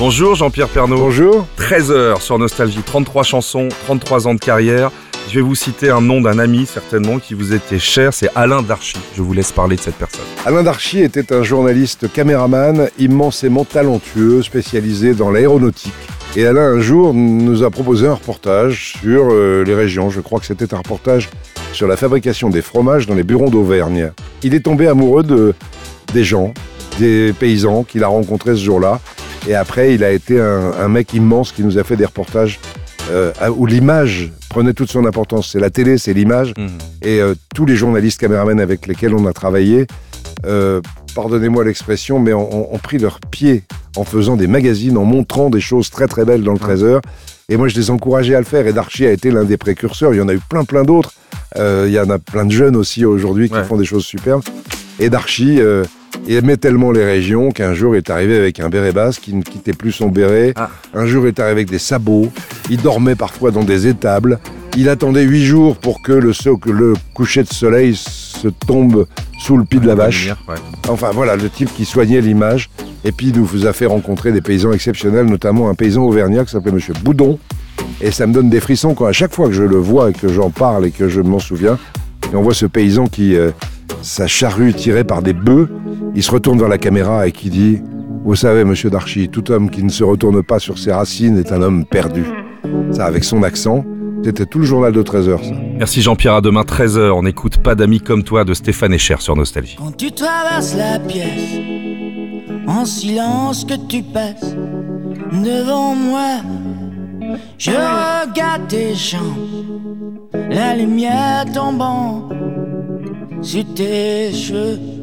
Bonjour Jean-Pierre Pernaud. Bonjour. 13 heures sur Nostalgie, 33 chansons, 33 ans de carrière. Je vais vous citer un nom d'un ami certainement qui vous était cher, c'est Alain Darchy. Je vous laisse parler de cette personne. Alain Darchy était un journaliste caméraman immensément talentueux, spécialisé dans l'aéronautique. Et Alain, un jour, nous a proposé un reportage sur euh, les régions. Je crois que c'était un reportage sur la fabrication des fromages dans les bureaux d'Auvergne. Il est tombé amoureux de, des gens, des paysans qu'il a rencontrés ce jour-là. Et après, il a été un, un mec immense qui nous a fait des reportages euh, où l'image prenait toute son importance. C'est la télé, c'est l'image. Et euh, tous les journalistes caméramans avec lesquels on a travaillé, euh, pardonnez-moi l'expression, mais ont, ont pris leur pied en faisant des magazines, en montrant des choses très très belles dans le 13 heures. Et moi, je les encourageais à le faire. Et Darchy a été l'un des précurseurs. Il y en a eu plein plein d'autres. Euh, il y en a plein de jeunes aussi aujourd'hui qui Ouais. font des choses superbes. Et Darchy il aimait tellement les régions qu'un jour il est arrivé avec un béret basque qui ne quittait plus son béret. Ah. Un jour il est arrivé avec des sabots. Il dormait parfois dans des étables. Il attendait huit jours pour que le, so- que le coucher de soleil se tombe sous le pied de la vache. Ouais. Enfin voilà, le type qui soignait l'image. Et puis il nous a fait rencontrer des paysans exceptionnels, notamment un paysan auvergnat qui s'appelait Monsieur Boudon. Et ça me donne des frissons quand à chaque fois que je le vois et que j'en parle et que je m'en souviens, et on voit ce paysan qui, euh, sa charrue tirée par des bœufs, il se retourne vers la caméra et qui dit Vous savez, monsieur Darchy, tout homme qui ne se retourne pas sur ses racines est un homme perdu. Ça, avec son accent, c'était tout le journal de 13 heures, ça. Merci Jean-Pierre, à demain 13 heures. On n'écoute pas d'amis comme toi de Stéphane Echer sur Nostalgie. Quand tu traverses la pièce, en silence que tu passes devant moi, je regarde tes jambes, la lumière tombant sur tes cheveux.